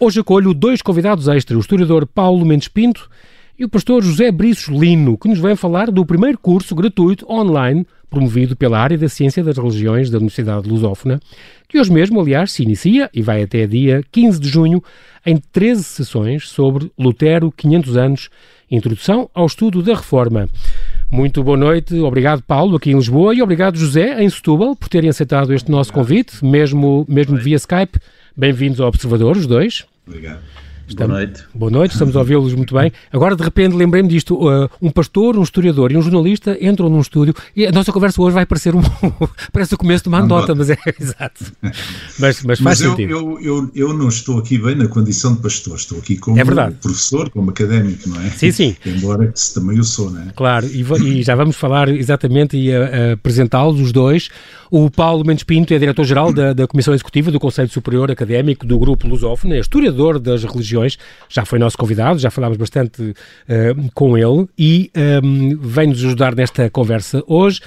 Hoje acolho dois convidados extra, o historiador Paulo Mendes Pinto e o pastor José Briços Lino, que nos vem falar do primeiro curso gratuito online promovido pela área da Ciência das Religiões da Universidade Lusófona, que hoje mesmo, aliás, se inicia e vai até dia 15 de junho em 13 sessões sobre Lutero, 500 anos, Introdução ao Estudo da Reforma. Muito boa noite, obrigado Paulo aqui em Lisboa e obrigado José em Setúbal por terem aceitado este nosso convite, mesmo, mesmo via Skype. Bem-vindos ao Observador, os dois. Obrigado. Estamos, boa noite. Boa noite, estamos a ouvi-los muito bem. Agora, de repente, lembrei-me disto: uh, um pastor, um historiador e um jornalista entram num estúdio e a nossa conversa hoje vai parecer um. parece o começo de uma anedota, mas é exato. Mas, mas faz mas eu, sentido. Eu, eu, eu não estou aqui bem na condição de pastor, estou aqui como É professor, como académico, não é? Sim, sim. Embora que também o sou, não é? Claro, e, e já vamos falar exatamente e a- a apresentá-los os dois. O Paulo Mendes Pinto é diretor-geral da, da Comissão Executiva do Conselho Superior Académico do Grupo Lusófono, é historiador das religiões, já foi nosso convidado, já falámos bastante eh, com ele e ehm, vem-nos ajudar nesta conversa hoje.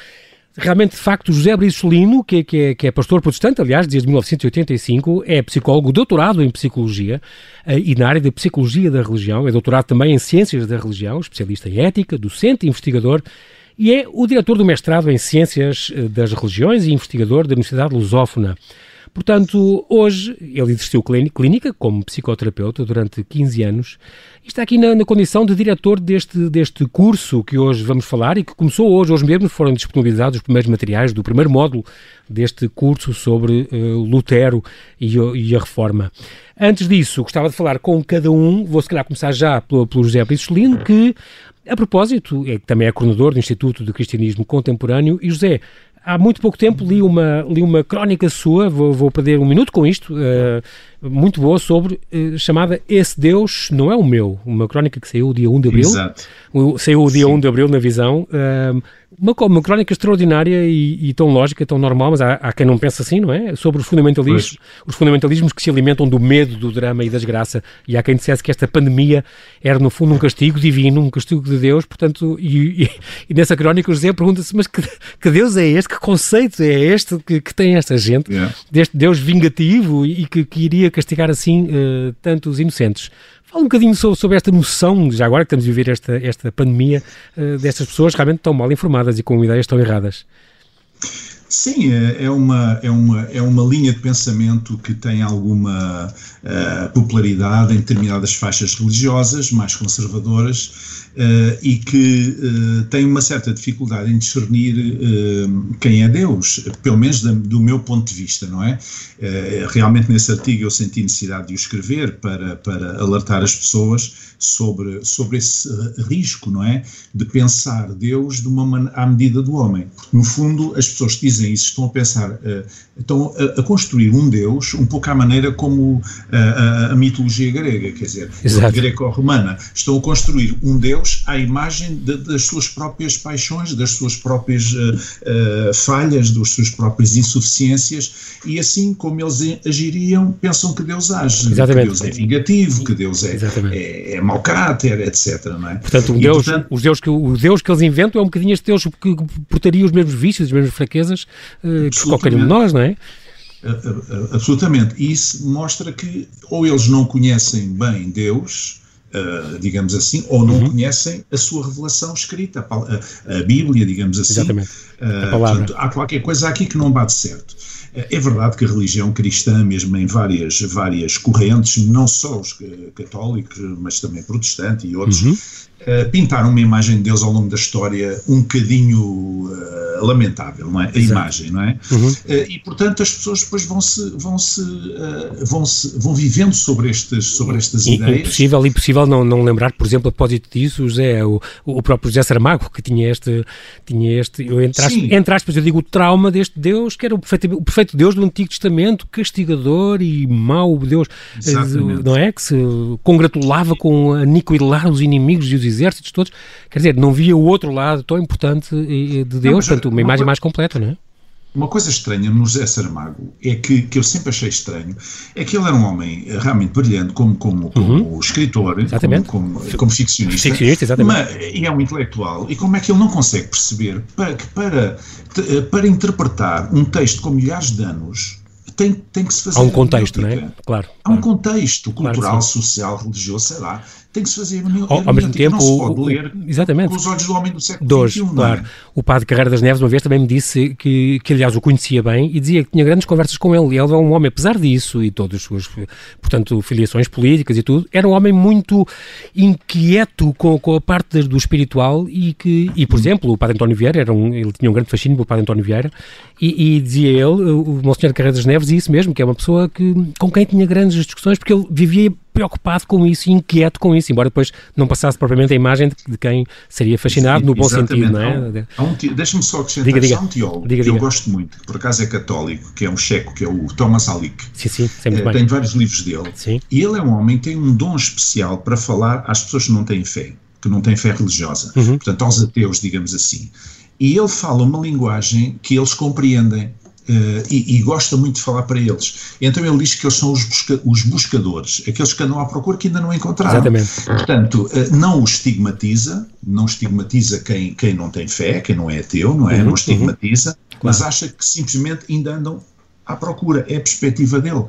Realmente, de facto, José Briços Lino, que, é- que, é, que é pastor protestante, aliás, desde 1985, é psicólogo, doutorado em Psicologia eh, e na área da Psicologia da Religião, é doutorado também em Ciências da Religião, especialista em Ética, docente e investigador, e é o diretor do mestrado em Ciências eh, das Religiões e investigador da Universidade Lusófona. Portanto, hoje ele exerceu clíni- clínica como psicoterapeuta durante 15 anos e está aqui na, na condição de diretor deste, deste curso que hoje vamos falar e que começou hoje, hoje mesmo foram disponibilizados os primeiros materiais do primeiro módulo deste curso sobre eh, Lutero e, e a Reforma. Antes disso, gostava de falar com cada um, vou se calhar começar já pelo, pelo José Brisolino, que, a propósito, é, também é coordenador do Instituto de Cristianismo Contemporâneo, e José, Há muito pouco tempo li uma, li uma crónica sua, vou, vou perder um minuto com isto, eh, muito boa, sobre, eh, chamada Esse Deus Não É o Meu, uma crónica que saiu dia 1 de Abril, Exato. o- saiu o dia Sim. 1 de Abril na Visão, uma, uma crónica extraordinária e, e tão lógica, tão normal, mas há, há quem não pense assim, não é? Sobre os fundamentalismos, os fundamentalismos que se alimentam do medo, do drama e da desgraça, e há quem dissesse que esta pandemia era no fundo um castigo divino, um castigo de Deus, portanto, e, e- e nessa crónica o José pergunta-se, mas que, que Deus é este? Que conceito é este que, que tem esta gente? Yeah. deste Deus vingativo e que, que iria castigar assim tantos inocentes. Fala um bocadinho sobre, sobre esta noção, já agora que estamos a viver esta, esta pandemia, eh, destas pessoas realmente tão mal informadas e com ideias tão erradas. Sim, é é uma, é, uma, é uma linha de pensamento que tem alguma eh, popularidade em determinadas faixas religiosas mais conservadoras eh, e que eh, tem uma certa dificuldade em discernir quem é Deus, pelo menos da- do meu ponto de vista, não é? Realmente nesse artigo eu senti necessidade de o escrever para, para alertar as pessoas sobre, sobre esse risco, não é? De pensar Deus de uma à medida do homem. No fundo, as pessoas dizem isso estão a pensar, eh, estão a, a construir um Deus um pouco à maneira como eh, a, a mitologia grega, quer dizer, greco-romana. Estão a construir um Deus à imagem de- das suas próprias paixões, das suas próprias eh, falhas, das suas próprias insuficiências, e assim como eles agiriam, pensam que Deus age, Exatamente. que Deus é vingativo, que Deus é, é, é mau caráter, etc. Não é? Portanto, Deus, portanto, os Deus que, o Deus que eles inventam é um bocadinho este Deus que portaria os mesmos vícios, as mesmas fraquezas que qualquer um de nós, não é? A- a- Absolutamente. E isso mostra que ou eles não conhecem bem Deus, ah, digamos assim, ou Uhum. não conhecem a sua revelação escrita, a, a- Bíblia, digamos assim. Exatamente. Palavra. portanto, há qualquer coisa aqui que não bate certo. É verdade que a religião cristã, mesmo em várias, várias correntes, não só os eh, católicos, mas também protestantes e outros, Uhum. Eh, pintaram uma imagem de Deus ao longo da história um bocadinho eh, lamentável, não é? A imagem, não é? Uhum. Eh, e portanto as pessoas depois vão se vão se vão se vão vivendo sobre estas sobre estas I- ideias. Impossível, impossível não, não lembrar, por exemplo, a propósito disso, José, o, o próprio José Saramago, que tinha este, tinha este eu, entre, aspas, Sim. entre aspas, eu digo o trauma deste Deus, que era o perfeito, o perfeito Deus do Antigo Testamento, castigador e mau Deus, Exatamente. não é? Que se congratulava com aniquilar os inimigos e os exércitos todos. Quer dizer, não via o outro lado tão importante eh, de Deus, mas, portanto, uma imagem mais completa, não é? Uma coisa estranha no José Saramago é que, que eu sempre achei estranho é que ele era um homem eh, realmente brilhante como, como, como escritor, Uhum. Exatamente. como, como, como ficcionista, Ficcionista, exatamente. mas- e é um intelectual. E como é que ele não consegue perceber para, que para, te- para interpretar um texto com milhares de anos tem, tem que se fazer. Há um contexto, não é? Claro. Há um contexto cultural, claro social, religioso, sei lá tem que se fazer ao, ao mesmo tempo, ler exatamente. com os olhos do homem do século XXI, claro. É? O padre Carreira das Neves uma vez também me disse que, que, aliás, o conhecia bem e dizia que tinha grandes conversas com ele. E ele é um homem, apesar disso e todas as suas, portanto, filiações políticas e tudo, era um homem muito inquieto com, com a parte do espiritual e que, e por exemplo, o padre António Vieira, era um, ele tinha um grande fascínio pelo padre António Vieira e, e dizia ele, o Monsenhor Carreira das Neves, isso mesmo, que é uma pessoa que, com quem tinha grandes discussões porque ele vivia preocupado com isso, inquieto com isso, embora depois não passasse propriamente a imagem de, quem seria fascinado Sim, no bom sentido, não é? Um, um, Deixa-me só acrescentar, diga, diga. há um teólogo diga, que diga. eu gosto muito, que por acaso é católico, que é um checo, que é o Thomas Alick. Sim, sim, sempre é, Tem vários livros dele. Sim. E ele é um homem que tem um dom especial para falar às pessoas que não têm fé, que não têm fé religiosa, uhum. portanto aos ateus, digamos assim. E ele fala uma linguagem que eles compreendem. Uh, e, e, gosta muito de falar para eles. Então ele diz que eles são os, busca, os buscadores, aqueles que andam à procura que ainda não encontraram. Exatamente. Portanto, uh, não os estigmatiza, não estigmatiza quem, quem não tem fé, quem não é ateu, não é? Uhum, não estigmatiza, uhum. mas claro. acha que simplesmente ainda andam à procura, é a perspectiva dele.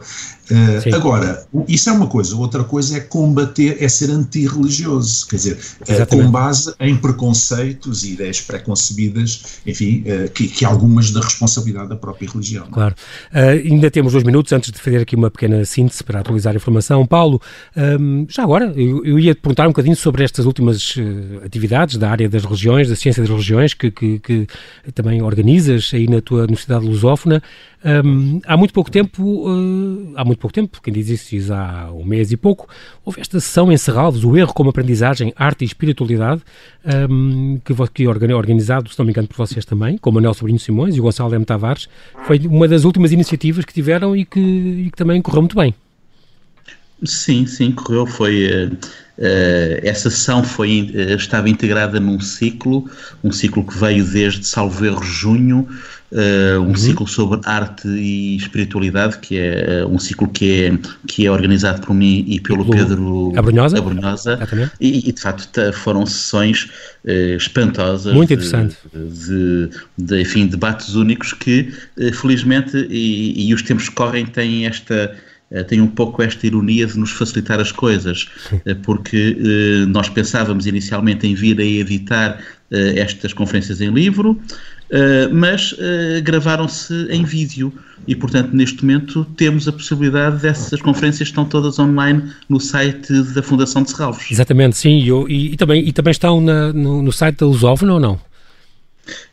Uh, agora, isso é uma coisa, outra coisa é combater, é ser antirreligioso, quer dizer, uh, com base em preconceitos e ideias preconcebidas, enfim, uh, que, que algumas da responsabilidade da própria religião. Claro. ainda temos dois minutos antes de fazer aqui uma pequena síntese para atualizar a informação. Paulo, um, ehm, já agora, eu, eu, ia te perguntar um bocadinho sobre estas últimas atividades da área das religiões, da ciência das religiões, que, que, que também organizas aí na tua Universidade Lusófona. Um, há muito pouco tempo, uh, há muito pouco tempo, quem diz isso diz há um mês e pouco, houve esta sessão em Serralves, o Erro como Aprendizagem, Arte e Espiritualidade, que, que organizado, se não me engano, por vocês também, com o Manuel Sobrinho Simões e o Gonçalo M. Tavares, foi uma das últimas iniciativas que tiveram e que, e que também correu muito bem. Sim, sim, correu. Foi uh, uh, essa sessão foi uh, estava integrada num ciclo, um ciclo que veio desde salvo erro junho, um uhum. ciclo sobre arte e espiritualidade, que é um ciclo que é que é organizado por mim e pelo Pedro Abrunhosa, Abrunhosa e, e, de facto foram sessões espantosas, muito interessante, de, de, de, enfim debates únicos que felizmente e, e os tempos que correm têm esta eh, tem um pouco esta ironia de nos facilitar as coisas, eh, porque eh, nós pensávamos inicialmente em vir a editar estas conferências em livro, mas gravaram-se em vídeo e, portanto, neste momento temos a possibilidade dessas conferências estão todas online no site da Fundação de Serralvos. Exatamente, sim, e, e, também, e também estão na, no, no, site da Lusófona ou não?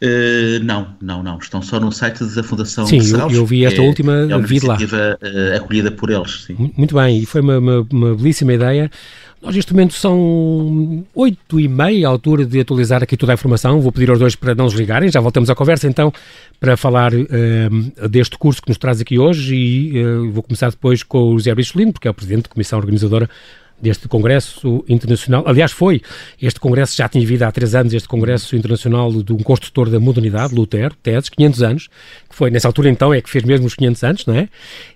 Uh, não, não, não. Estão só no site da Fundação Sim, de eu, eu vi esta é, última, é uma vi lá. Uh, acolhida por eles. Sim. Muito bem, e foi uma, uma, uma, belíssima ideia. Nós neste momento são oito e meia à altura de atualizar aqui toda a informação. Vou pedir aos dois para não nos ligarem. Já voltamos à conversa então para falar uh, deste curso que nos traz aqui hoje e vou começar depois com o José Bricholino, porque é o Presidente da Comissão Organizadora deste Congresso Internacional. Aliás, foi, este Congresso já tinha vivido há três anos, este Congresso Internacional de um construtor da modernidade, Lutero, Teses, 500 anos, que foi, nessa altura então, é que fez mesmo os 500 anos, não é?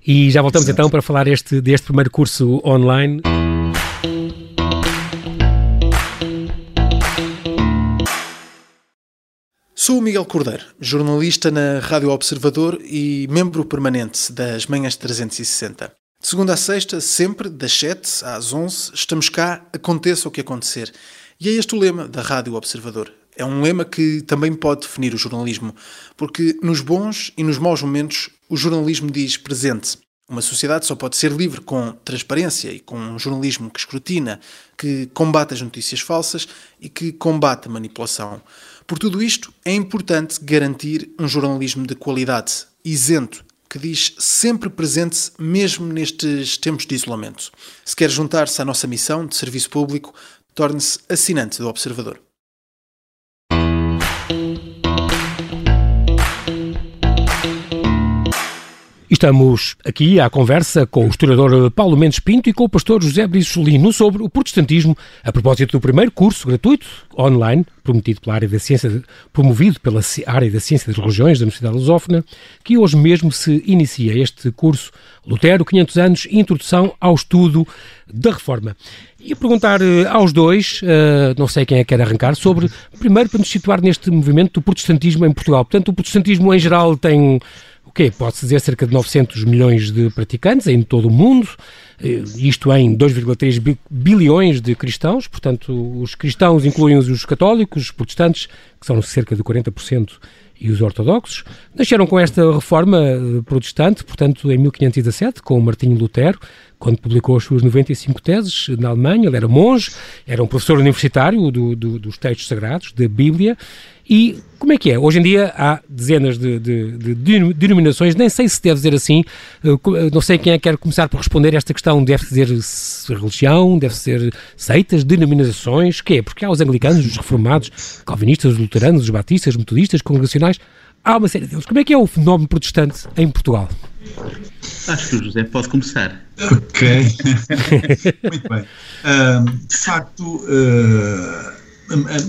E já voltamos Exato. então para falar este, deste primeiro curso online. Sou o Miguel Cordeiro, jornalista na Rádio Observador e membro permanente das Manhãs 360. De segunda a sexta, sempre, das 7 às 11, estamos cá, aconteça o que acontecer. E é este o lema da Rádio Observador. É um lema que também pode definir o jornalismo, porque nos bons e nos maus momentos o jornalismo diz presente. Uma sociedade só pode ser livre com transparência e com um jornalismo que escrutina, que combate as notícias falsas e que combate a manipulação. Por tudo isto, é importante garantir um jornalismo de qualidade, isento que diz sempre presente, mesmo nestes tempos de isolamento. Se quer juntar-se à nossa missão de serviço público, torne-se assinante do Observador. Estamos aqui à conversa com o historiador Paulo Mendes Pinto e com o pastor José Brisolino sobre o protestantismo, a propósito do primeiro curso gratuito online, prometido pela área da ciência, promovido pela área da ciência das religiões da Universidade Lusófona, que hoje mesmo se inicia este curso Lutero, 500 anos, Introdução ao Estudo da Reforma. E perguntar uh, aos dois, uh, não sei quem é que quer arrancar, sobre, primeiro, para nos situar neste movimento do protestantismo em Portugal. Portanto, o protestantismo em geral tem quê? Pode-se dizer cerca de 900 milhões de praticantes em todo o mundo, eh, isto em 2,3 bilhões de cristãos, portanto, os cristãos incluem os católicos, os protestantes, que são cerca de 40%, e os ortodoxos. Nasceram com esta reforma eh, protestante, portanto, em 1517, com Martinho Lutero, quando publicou as suas 95 teses na Alemanha. Ele era monge, era um professor universitário do, do, dos textos sagrados, da Bíblia, e como é que é? Hoje em dia há dezenas de, de, de, denominações, nem sei se deve dizer assim, não sei quem é que quer começar por responder esta questão, deve dizer religião, deve ser seitas, denominações, que é? Porque há os anglicanos, os reformados, calvinistas, os luteranos, os batistas, metodistas, congregacionais, há uma série deles. Como é que é o fenómeno protestante em Portugal? Acho que o José pode começar. Ok. Muito bem. Uh, de facto, uh,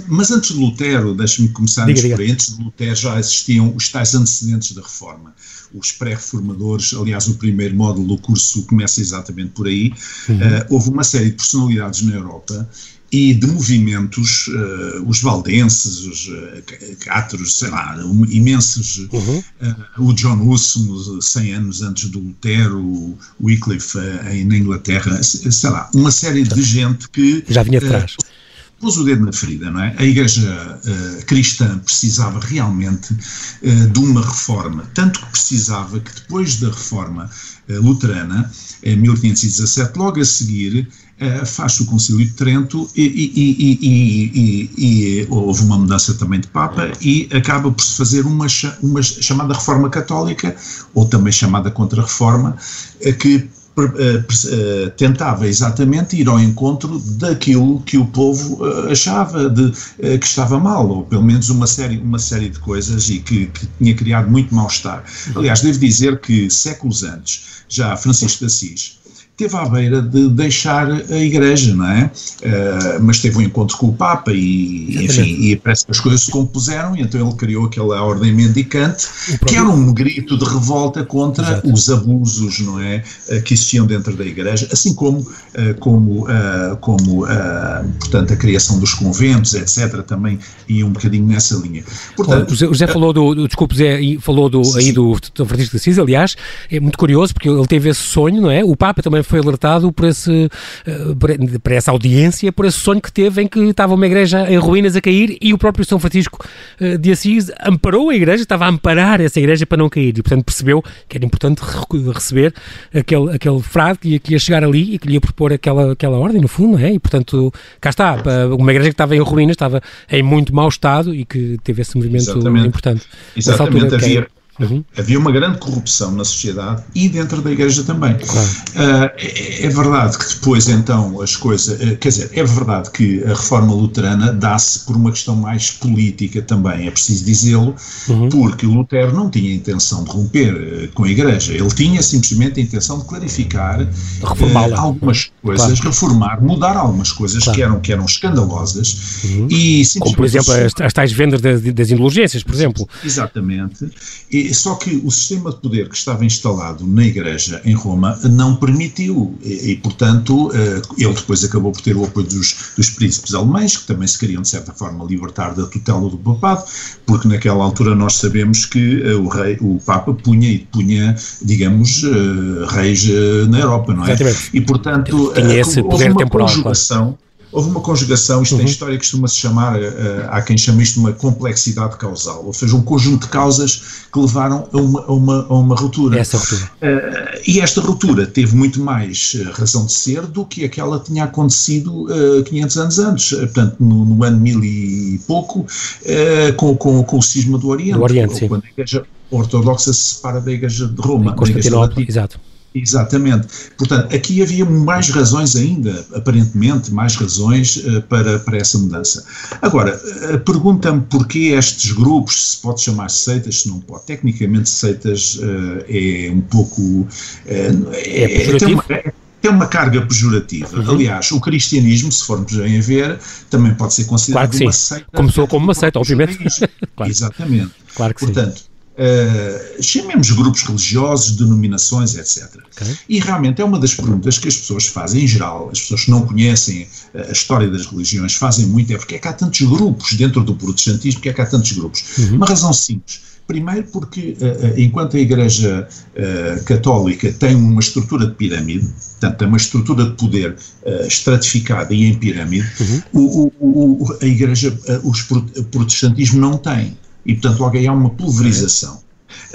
mas antes de Lutero, deixe-me começar diga, diga. antes de Lutero já existiam os tais antecedentes da reforma. Os pré-reformadores, aliás, o primeiro módulo do curso começa exatamente por aí. Uhum. Uh, houve uma série de personalidades na Europa e de movimentos, uh, os valdenses, os uh, cátaros, sei lá, um, imensos, uhum. uh, o John Husson, 100 anos antes do Lutero, o Wycliffe uh, na Inglaterra, sei lá, uma série de gente que... Já vinha atrás pôs o dedo na ferida, não é? A Igreja uh, cristã precisava realmente uh, de uma reforma, tanto que precisava que depois da reforma uh, luterana, em 1517, logo a seguir, faz o Concílio de Trento e, e, e, e, houve uma mudança também de Papa e acaba por se fazer uma, uma chamada Reforma Católica, ou também chamada Contra-Reforma, que tentava exatamente ir ao encontro daquilo que o povo eh, achava de, que estava mal, ou pelo menos uma série, uma série de coisas e que, que tinha criado muito mal-estar. Aliás, devo dizer que séculos antes, já Francisco de Assis, teve à beira de deixar a Igreja, não é? Uh, mas teve um encontro com o Papa e, enfim, e parece que as coisas se compuseram e então ele criou aquela ordem mendicante que era um grito de revolta contra Exato. os abusos, não é? Uh, que existiam dentro da Igreja, assim como, uh, como, como portanto, a criação dos conventos, etc., também ia um bocadinho nessa linha. Portanto, o José, falou do, do desculpe, Zé, falou do, aí do, do Francisco de Assis, aliás, é muito curioso porque ele teve esse sonho, não é? O Papa também foi alertado por, esse, eh, por essa audiência, por esse sonho que teve em que estava uma igreja em ruínas a cair e o próprio São Francisco eh, de Assis amparou a igreja, estava a amparar essa igreja para não cair e, portanto, percebeu que era importante receber aquele, aquele frade que ia, que ia chegar ali e que lhe ia propor aquela, aquela ordem, no fundo, é? E, portanto, cá está, uma igreja que estava em ruínas, estava em muito mau estado e que teve esse movimento Exatamente. importante. Exatamente, altura, havia, Uhum. Havia uma grande corrupção na sociedade e dentro da Igreja também. Claro. Uh, é, é, verdade que depois, então, as coisas. Uh, quer dizer, é verdade que a reforma luterana dá-se por uma questão mais política também, é preciso dizê-lo, uhum. porque Lutero não tinha intenção de romper uh, com a Igreja. Ele tinha simplesmente a intenção de clarificar algumas coisas, claro. reformar, mudar algumas coisas claro. que, eram, que eram escandalosas. Uhum. E, Como, por exemplo, as, as tais vendas das, das indulgências, por exemplo. Exatamente. E, só que o sistema de poder que estava instalado na Igreja em Roma não permitiu, e, e portanto, eh, ele depois acabou por ter o apoio dos, dos, príncipes alemães, que também se queriam, de certa forma, libertar da tutela do papado, porque naquela altura nós sabemos que eh, o rei, o Papa punha e punha, digamos, eh, reis na Europa, não é? Exatamente. E, portanto, Tinha esse poder uma temporal, conjugação, claro houve uma conjugação, isto uhum. na história costuma-se chamar, uh, há quem chama isto de uma complexidade causal, ou seja, um conjunto de causas que levaram a uma, a uma, a uma ruptura. Essa ruptura. Uh, e esta ruptura teve muito mais razão de ser do que aquela que tinha acontecido uh, 500 anos antes, portanto, no, no, ano mil e pouco, com, com, com o cisma do Oriente, do Oriente quando a Igreja Ortodoxa se separa da Igreja de Roma. Constantinopla, exato. Exatamente. Portanto, aqui havia mais razões ainda, aparentemente, mais razões uh, para, para essa mudança. Agora, uh, pergunta-me porquê estes grupos, se pode chamar seitas, se não pode. Tecnicamente, seitas uh, é um pouco. é, é, tem, uma, tem uma carga pejorativa. Uhum. Aliás, o cristianismo, se formos bem a ver, também pode ser considerado claro uma seita. Começou como uma seita, obviamente. claro. Exatamente. Claro que Portanto, sim Uh, chamemos grupos religiosos, denominações, etc. Okay. E realmente é uma das perguntas que as pessoas fazem, em geral, as pessoas que não conhecem uh, a história das religiões fazem muito, é porque é que há tantos grupos dentro do protestantismo, porque é que há tantos grupos? Uhum. Uma razão simples, Primeiro porque, enquanto a Igreja Católica tem uma estrutura de pirâmide, portanto, tem uma estrutura de poder estratificada e em pirâmide, uhum. o, o, o, a Igreja, o protestantismo não tem. E, portanto, logo aí há uma pulverização.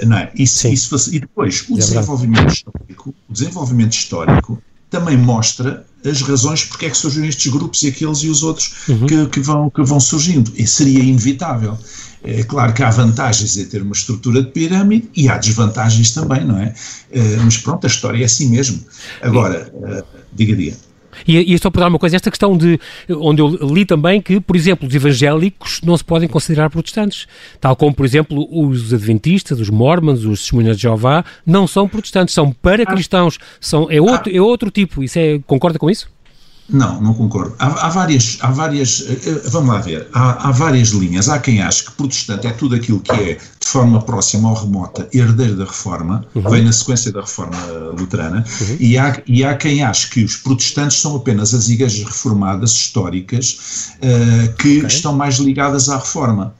Não é? Isso, isso, e depois, o é desenvolvimento, histórico, o desenvolvimento histórico também mostra as razões porque é que surgem estes grupos e aqueles e os outros uhum. que, que, vão, que vão surgindo. E seria inevitável. É claro que há vantagens em ter uma estrutura de pirâmide e há desvantagens também, não é? Eh, mas pronto, a história é assim mesmo. Agora, eh, diga, diga. E, e só para dar uma coisa, esta questão de, onde eu li também que, por exemplo, os evangélicos não se podem considerar protestantes, tal como, por exemplo, os adventistas, os mormons, os testemunhas de Jeová, não são protestantes, são para cristãos, são, é, outro, é outro tipo, isso é, concorda com isso? Não, não concordo. Há, há, várias, há várias, eh, eh, vamos lá ver, há, há, várias linhas. Há quem ache que protestante é tudo aquilo que é de forma próxima ou remota herdeiro da reforma, uhum. vem na sequência da reforma luterana, uhum. e, há, e há quem ache que os protestantes são apenas as igrejas reformadas históricas uh, que okay. estão mais ligadas à reforma.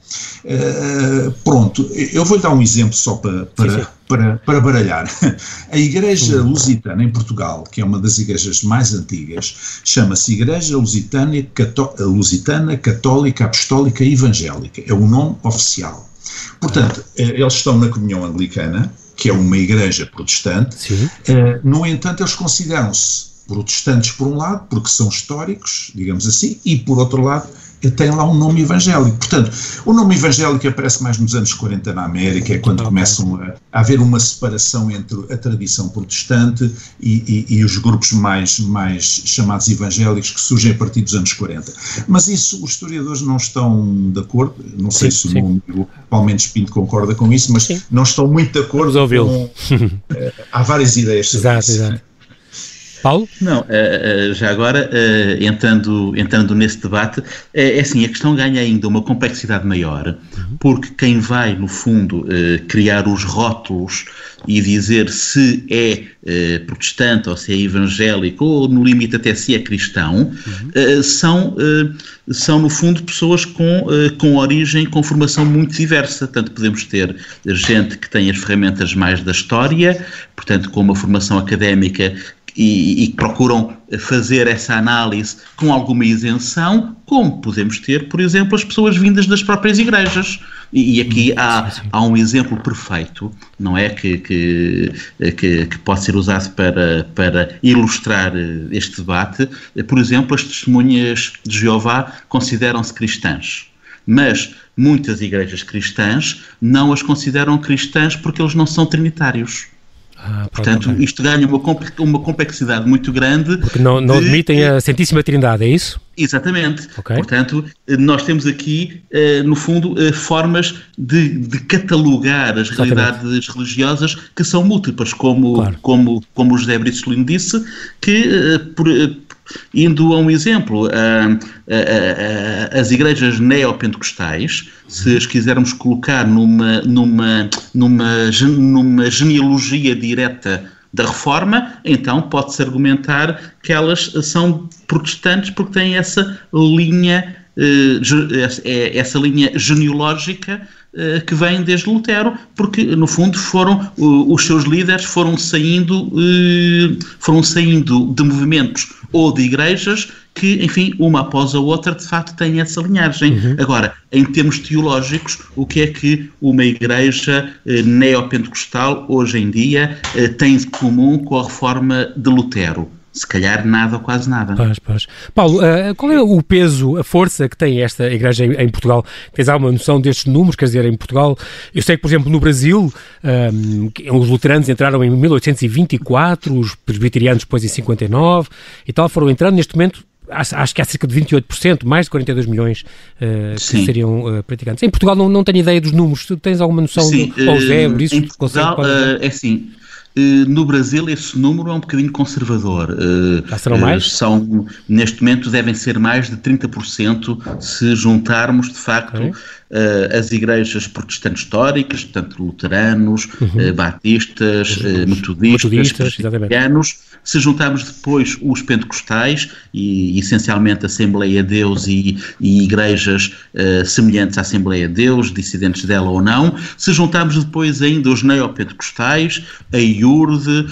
Uh, pronto, eu vou dar um exemplo só para, para, sim, sim para, para baralhar. A Igreja Lusitana em Portugal, que é uma das igrejas mais antigas, chama-se Igreja Lusitana, Cató Lusitana Católica Apostólica Evangélica. É o nome oficial. Portanto, eh, eles estão na comunhão anglicana, que é uma igreja protestante. Sim. Eh, no entanto, eles consideram-se protestantes por um lado, porque são históricos, digamos assim, e por outro lado, tem lá um nome evangélico. Portanto, o nome evangélico aparece mais nos anos 40 na América, é quando começam a, a haver uma separação entre a tradição protestante e, e, e, os grupos mais, mais chamados evangélicos que surgem a partir dos anos 40. Mas isso os historiadores não estão de acordo, não sei se sim. o Mendes Pinto concorda com isso, mas sim. não estão muito de acordo com... Uh, há várias ideias sobre exato, isso. Exato. Paulo? Não, uh, já agora, uh, entrando, entrando nesse debate, é, assim, a questão ganha ainda uma complexidade maior, uhum. porque quem vai, no fundo, criar os rótulos e dizer se é protestante ou se é evangélico, ou no limite até se é cristão, uhum. são, são, no fundo, pessoas com, com origem, com formação muito diversa. Tanto podemos ter gente que tem as ferramentas mais da história, portanto, com uma formação académica e, e, procuram fazer essa análise com alguma isenção, como podemos ter, por exemplo, as pessoas vindas das próprias igrejas. E, e aqui há, há um exemplo perfeito, não é? Que, que, que, que, pode ser usado para, para ilustrar este debate. Por exemplo, as testemunhas de Jeová consideram-se cristãs. Mas muitas igrejas cristãs não as consideram cristãs porque eles não são trinitários. Ah, Portanto, isto ganha uma, uma complexidade muito grande. Porque não, não de, admitem a Santíssima Trindade, é isso? Exatamente. Okay. Portanto, nós temos aqui, eh, no fundo, eh, formas de, de catalogar as Exatamente. realidades religiosas que são múltiplas, como, claro. como, como o José Brito disse, que eh, por, Indo a um exemplo, as igrejas neopentecostais, se as quisermos colocar numa, numa, numa, numa genealogia direta da reforma, então pode-se argumentar que elas são protestantes porque têm essa linha, eh, essa linha genealógica que vem desde Lutero, porque no fundo foram os seus líderes foram saindo eh, foram saindo de movimentos ou de igrejas que, enfim, uma após a outra, de facto, têm essa linhagem. Uhum. Agora, em termos teológicos, o que é que uma igreja eh, neopentecostal, hoje em dia, eh, tem de comum com a reforma de Lutero? Se calhar nada ou quase nada. Pois, pois. Paulo, uh, qual é o peso, a força que tem esta igreja em, em, Portugal? Tens alguma noção destes números? Quer dizer, em Portugal, eu sei que, por exemplo, no Brasil, um, ehm, os luteranos entraram em 1824, os presbiterianos depois em 59 e tal, foram entrando neste momento acho que há cerca de 28%, mais de 42 milhões uh, que seriam uh, praticantes. Em Portugal não, não tenho ideia dos números, tu tens alguma noção? Sim, do, ou Zé, isso? Em Portugal, é assim, no Brasil esse número é um bocadinho conservador. Já serão mais? São, neste momento devem ser mais de 30% se juntarmos de facto okay. As igrejas protestantes históricas, portanto luteranos, uhum. batistas, metodistas, metodistas presbiterianos, se juntarmos depois os pentecostais e essencialmente a Assembleia de Deus e, e igrejas semelhantes à Assembleia de Deus, dissidentes dela ou não, se juntarmos depois ainda os neopentecostais, a IURD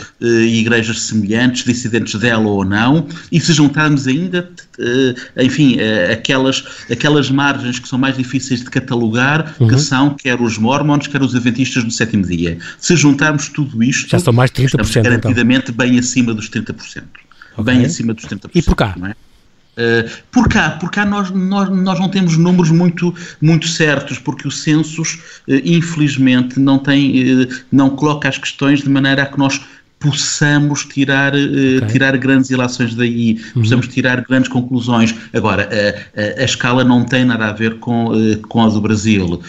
igrejas semelhantes, dissidentes dela ou não, e se juntarmos ainda, enfim, eh, aquelas, aquelas margens que são mais difíceis de catalogar, uhum. que são quer os mormons, quer os adventistas do sétimo dia. Se juntarmos tudo isto, já são mais 30%, estamos então. garantidamente então. bem acima dos 30%. Okay. Bem acima dos 30%. E por cá? Não é? Uh, por cá, por cá nós, nós, nós não temos números muito, muito certos, porque o census, uh, infelizmente, não, tem, uh, não coloca as questões de maneira a que nós possamos tirar, okay. tirar grandes ilações daí, uhum. possamos tirar grandes conclusões. Agora, a, a, a, escala não tem nada a ver com, com a do Brasil.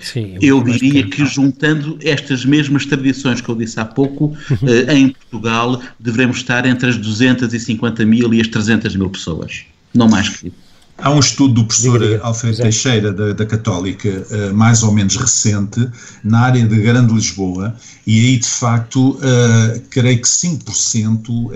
Sim, eu diria que, juntando estas mesmas tradições que eu disse há pouco, uhum. em Portugal devemos estar entre as 250 mil e as 300 mil pessoas. Não mais que isso. Há um estudo do professor diga, diga. Alfredo Exato. Teixeira, da, da Católica, uh, mais ou menos recente, na área de Grande Lisboa, e aí, de facto, uh, creio que 5% uh,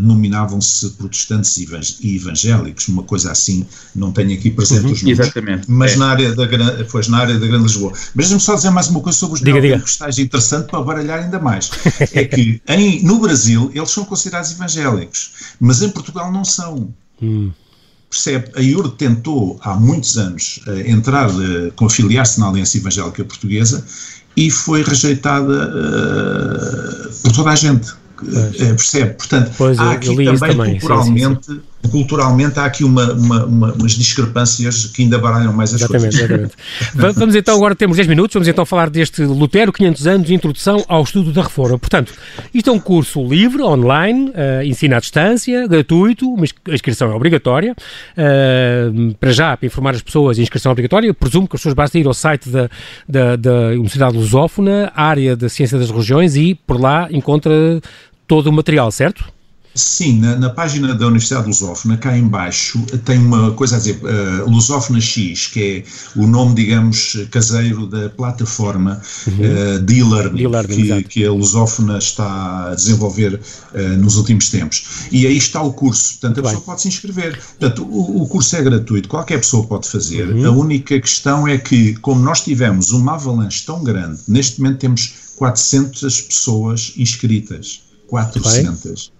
nominavam-se protestantes e evangélicos, uma coisa assim, não tenho aqui presente uhum, os números. Exatamente. Mas é. na, área da, pois, na área da Grande Lisboa. Mas deixa-me só dizer mais uma coisa sobre os neopentecostais interessante para baralhar ainda mais. é que em, no Brasil eles são considerados evangélicos, mas em Portugal não são. Hum percebe, a IURD tentou há muitos anos uh, entrar, uh, conciliar-se na Aliança Evangélica Portuguesa e foi rejeitada uh, por toda a gente. Uh, percebe? Portanto, pois, há aqui também, também, culturalmente sim, sim, sim culturalmente há aqui uma, uma, uma, umas discrepâncias que ainda baralham mais as exatamente, coisas. Exatamente. vamos então, agora temos 10 minutos, vamos então falar deste Lutero, 500 anos, Introdução ao Estudo da Reforma. Portanto, isto é um curso livre, online, uh, ensino à distância, gratuito, a inscrição é obrigatória. Uh, para já, para informar as pessoas, a inscrição é obrigatória. presumo que as pessoas basta ir ao site da, da, da Universidade Lusófona, área da Ciência das Religiões, e por lá encontra todo o material, certo? Sim, na, na, página da Universidade Lusófona, cá embaixo, tem uma coisa a dizer, uh, Lusófona X, que é o nome, digamos, caseiro da plataforma uhum. uh, de e-learning que, que, a Lusófona está a desenvolver uh, nos últimos tempos. E aí está o curso, portanto a pessoa bem. pode se inscrever. Portanto, o, o, curso é gratuito, qualquer pessoa pode fazer. Uhum. A única questão é que, como nós tivemos uma avalanche tão grande, neste momento temos 400 pessoas inscritas. 400. Uh,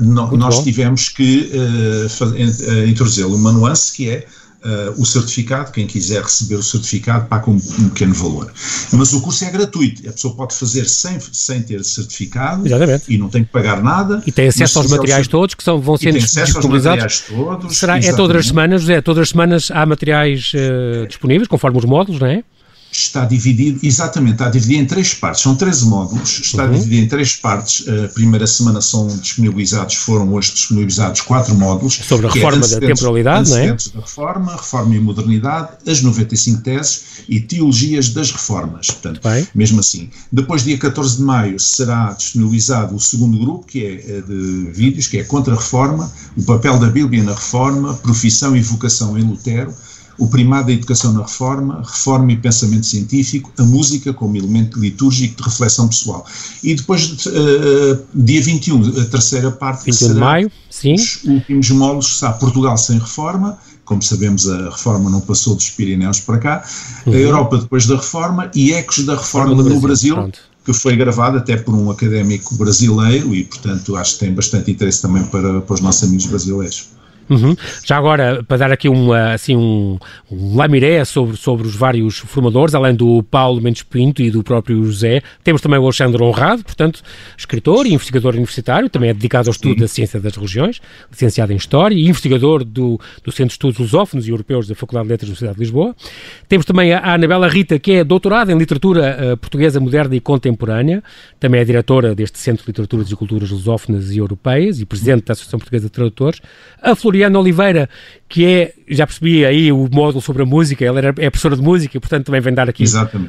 no, nós bom. tivemos que uh, introduzir uma nuance que é Uh, o certificado, quem quiser receber o certificado paga um, um, pequeno valor. Mas o curso é gratuito, a pessoa pode fazer sem, sem ter certificado exatamente. e não tem que pagar nada. E tem acesso aos materiais todos que são, vão ser disponibilizados. Todos, Será, é todas as semanas, José, todas as semanas há materiais uh, disponíveis, conforme os módulos, não é? Está dividido, exatamente, está dividido em três partes, são 13 módulos, está uhum. dividido em três partes, a primeira semana são disponibilizados, foram hoje disponibilizados quatro módulos. Sobre a é reforma é da temporalidade, não é? da reforma, reforma e modernidade, as 95 teses e teologias das reformas, portanto, Bem. mesmo assim. Depois, dia 14 de maio, será disponibilizado o segundo grupo, que é eh, de vídeos, que é contra a reforma, o papel da Bíblia na reforma, profissão e vocação em Lutero, o primado da educação na reforma, reforma e pensamento científico, a música como elemento litúrgico de reflexão pessoal. E depois, uh, dia 21, a terceira parte 21 será de maio, sim. os últimos módulos, está Portugal sem reforma, como sabemos a reforma não passou dos Pirineus para cá, uhum. a Europa depois da reforma e ecos da reforma no Brasil, Brasil que foi gravado até por um académico brasileiro e, portanto, acho que tem bastante interesse também para, para os nossos amigos brasileiros. Uhum. Já agora, para dar aqui um, assim, um, um lamiré sobre, sobre os vários formadores, além do Paulo Mendes Pinto e do próprio José, temos também o Alexandre Honrado, portanto, escritor e investigador universitário, também é dedicado ao estudo da ciência das religiões, licenciado em História e investigador do, do Centro de Estudos Lusófonos e Europeus da Faculdade de Letras da Universidade de Lisboa. Temos também a Anabela Rita, que é doutorada em Literatura uh, Portuguesa Moderna e Contemporânea, também é diretora deste Centro de Literaturas e Culturas Lusófonas e Europeias e presidente da Associação Portuguesa de Tradutores. A Floriana Mariana Oliveira, que é, já percebi aí o módulo sobre a música, ela era, é professora de música, portanto também vem dar aqui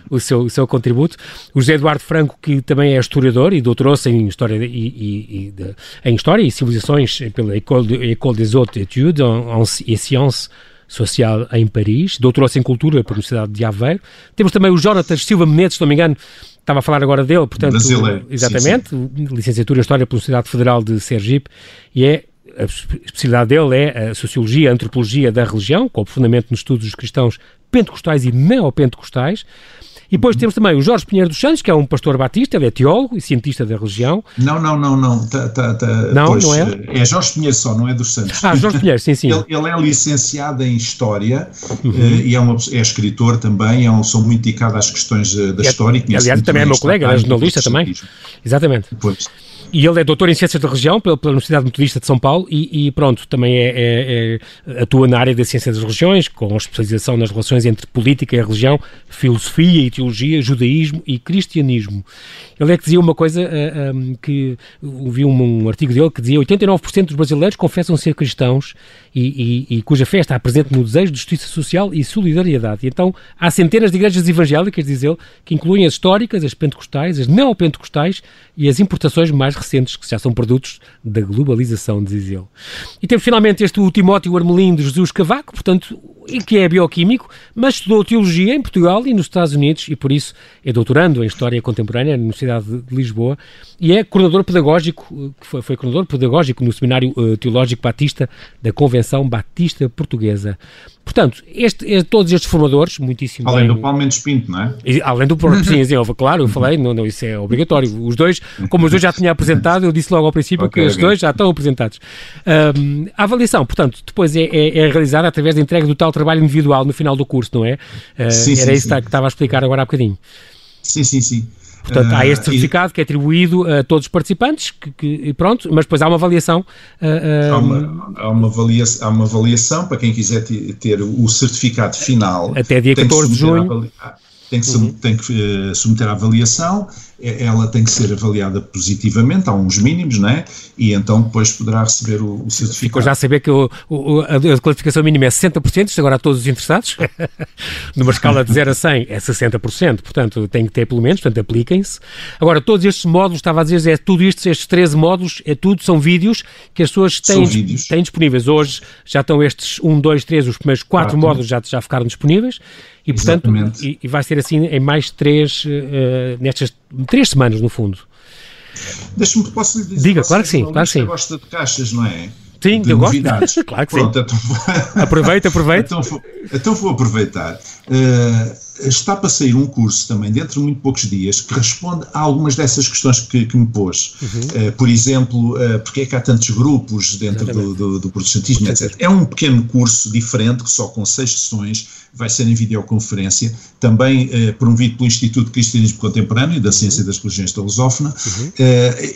o seu, o seu contributo. O José Eduardo Franco, que também é historiador e doutorou-se em História e, e, e de, em História e Civilizações pela École, École des Hautes Études et Sciences Social em Paris, doutorou-se em Cultura pela Universidade de Aveiro. Temos também o Jonatas Silva Menezes, se não me engano, estava a falar agora dele, portanto, Brasileiro. exatamente, sim, sim. licenciatura em História pela Universidade Federal de Sergipe, e é a especialidade dele é a Sociologia, a Antropologia da Religião, com aprofundamento nos estudos dos cristãos pentecostais e neopentecostais. E depois temos também o Jorge Pinheiro dos Santos, que é um pastor batista, ele é teólogo e cientista da religião. Não, não, não, não. Tá, tá, tá, não, pois, não é? É Jorge Pinheiro só, não é dos Santos. Ah, Jorge Pinheiro, sim, sim. ele, ele, é licenciado em História uhum. uh, e é, uma, é escritor também, é um, sou muito dedicado às questões uh, da é, história. Aliás, também é meu colega, é jornalista também. Exatamente. Pois. E ele é doutor em Ciências da Religião pela, pela Universidade Metodista de São Paulo e, e pronto, também é, é, é, atua na área da Ciência das Religiões, com especialização nas relações entre política e religião, filosofia e teologia, judaísmo e cristianismo. Ele é que dizia uma coisa uh, eh, um, ehm, que ouvi um, um, artigo dele que dizia 89% dos brasileiros confessam ser cristãos e, e, e, cuja fé está presente no desejo de justiça social e solidariedade. E então há centenas de igrejas evangélicas, diz ele, que incluem as históricas, as pentecostais, as neopentecostais e as importações mais recentes, que já são produtos da globalização, diz ele. E temos finalmente este Timóteo Armelin de Jesus Cavaco, portanto, que é bioquímico, mas estudou teologia em Portugal e nos Estados Unidos e por isso é doutorando em História Contemporânea na Universidade de Lisboa e é coordenador pedagógico, que foi, foi coordenador pedagógico no Seminário uh, Teológico Batista da Convenção Batista Portuguesa. Portanto, este, este, todos estes formadores, muitíssimo Além bem, do Paulo Mendes Pinto, não é? E, além do sim, sim, claro, eu falei, não, não, isso é obrigatório. Os dois, como os dois já tinha apresentado, eu disse logo ao princípio okay, que os okay. dois já estão apresentados. Um, a avaliação, portanto, depois é, é, é, realizada através da entrega do tal trabalho individual no final do curso, não é? Uh, sim, era sim, isso sim. que estava a explicar agora há bocadinho. Sim, sim, sim. Portanto, há este certificado uh, que é atribuído a todos os participantes, que, que, pronto, mas depois há uma avaliação. Uh, há, uma, há, uma avaliação há uma avaliação para quem quiser ter o certificado final. Até dia 14 de junho tem que, uhum. tem que uh, submeter à avaliação, ela tem que ser avaliada positivamente, há uns mínimos, não é? E então depois poderá receber o, o certificado. Ficou já a saber que o, o, a qualificação mínima é 60%, isto agora a todos os interessados, numa escala de 0 a 100 é 60%, portanto tem que ter pelo menos, portanto apliquem-se. Agora, todos estes módulos, estava a dizer, é tudo isto, estes 13 módulos, é tudo, são vídeos que as pessoas têm, têm disponíveis. Hoje já estão estes 1, 2, 3, os primeiros 4 módulos já, já ficaram disponíveis e, portanto, e, e, vai ser assim em mais três, uh, nestas três semanas, no fundo. Deixa-me, posso lhe dizer? Diga, claro que sim, claro que sim. gosta de caixas, não é? Sim, eu novidades. gosto. claro que Pronto, sim. Então, aproveita, aproveita. então, vou, então vou aproveitar. Uh, está para sair um curso também, dentro de muito poucos dias, que responde a algumas dessas questões que, que me pôs. Uhum. Uh, por exemplo, uh, porque é que há tantos grupos dentro do, do, do, protestantismo, etc. É um pequeno curso diferente, só com seis sessões, vai ser em videoconferência, também uh, promovido pelo Instituto de Cristianismo Contemporâneo e da Ciência uhum. das Religiões da Lusófona, uhum.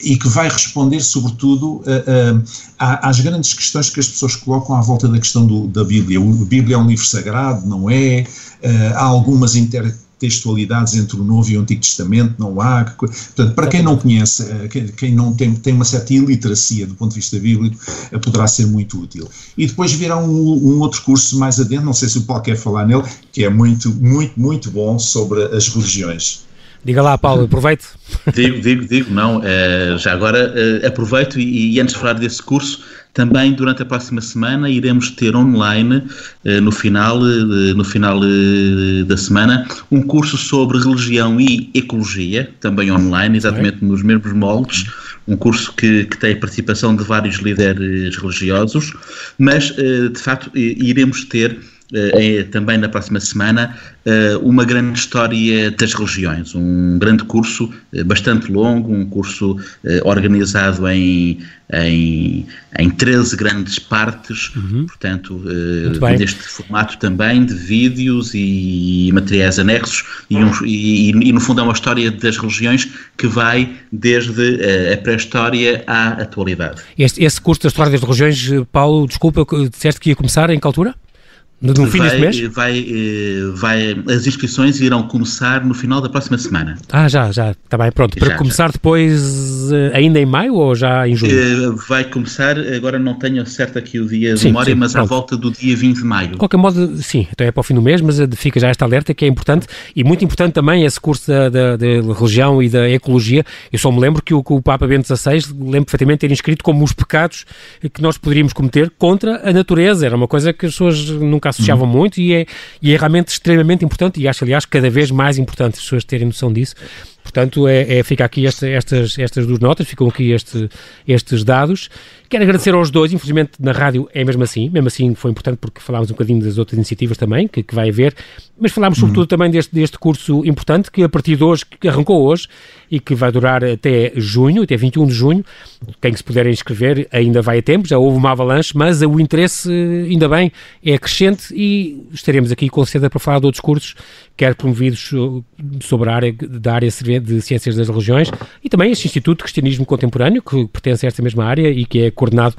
e que vai responder, sobretudo, às grandes questões que as pessoas colocam à volta da questão do, da Bíblia. A Bíblia é um livro sagrado, não é? Há algumas intertextualidades entre o Novo e o Antigo Testamento, não há. Portanto, para quem não conhece, eh, quem não tem, tem uma certa iliteracia do ponto de vista bíblico, eh, poderá ser muito útil. E depois virá um, um outro curso mais adiante, não sei se o Paulo quer falar nele, que é muito, muito, muito bom sobre as religiões. Diga lá, Paulo, aproveite. Digo, digo, digo, não. Uh, já agora uh, aproveito e, e, antes de falar desse curso, também durante a próxima semana iremos ter online, uh, no final, no final da semana, um curso sobre religião e ecologia, também online, exatamente nos mesmos moldes. Um curso que, que tem a participação de vários líderes religiosos, mas de facto iremos ter é, também na próxima semana, eh, uma grande história das religiões, um grande curso eh, bastante longo, um curso organizado em, em, em 13 grandes partes, uhum. portanto, neste formato também de vídeos e materiais anexos, e, um, e, e, no fundo é uma história das religiões que vai desde a pré-história à atualidade. Este, esse curso da História das Religiões, Paulo, desculpa, disseste que ia começar em que altura? No fim deste mês? Vai, eh, vai, as inscrições irão começar no final da próxima semana. Ah, já, já. Está bem, pronto. Para já, começar já. depois, eh, ainda em maio ou já em junho? Eh, vai começar, agora não tenho certo aqui o dia de sim, memória, sim, mas pronto. à volta do dia 20 de maio. De qualquer modo, sim, então é para o fim do mês, mas fica já esta alerta que é importante e muito importante também esse curso da, da, da religião e da ecologia. Eu só me lembro que o, que o Papa Bento XVI, lembro perfeitamente ter inscrito como os pecados que nós poderíamos cometer contra a natureza. Era uma coisa que as pessoas nunca associavam uhum. muito e é, e é realmente extremamente importante e acho, aliás, cada vez mais importante as pessoas terem noção disso. Portanto, é, é fica aqui esta, estas, estas duas notas, ficam aqui este, estes dados. Quero agradecer aos dois, infelizmente na rádio é mesmo assim, mesmo assim foi importante porque falámos um bocadinho das outras iniciativas também, que, que vai haver, mas falámos uhum. sobretudo também deste, deste curso importante que a partir de hoje, que arrancou hoje e que vai durar até junho, até 21 de junho, quem se puder inscrever ainda vai a tempo, já houve uma avalanche, mas o interesse, ainda bem, é crescente e estaremos aqui com certeza para falar de outros cursos, quer promovidos sobre a área da área de Ciências das Religiões e também este Instituto de Cristianismo Contemporâneo, que pertence a esta mesma área e que é coordenado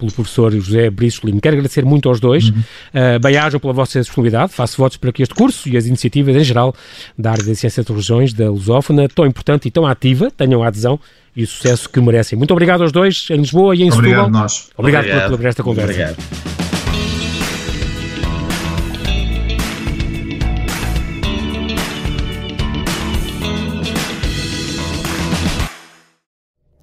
pelo professor José Briços Lino. Quero agradecer muito aos dois. Uhum. Uh, Bem-ajam pela vossa disponibilidade. Faço votos para que este curso e as iniciativas em geral da área da ciência das religiões, da lusófona, tão importante e tão ativa, tenham a adesão e o sucesso que merecem. Muito obrigado aos dois, em Lisboa e em Obrigado Setúbal. Nós. Obrigado, obrigado. Por, por esta conversa. Obrigado.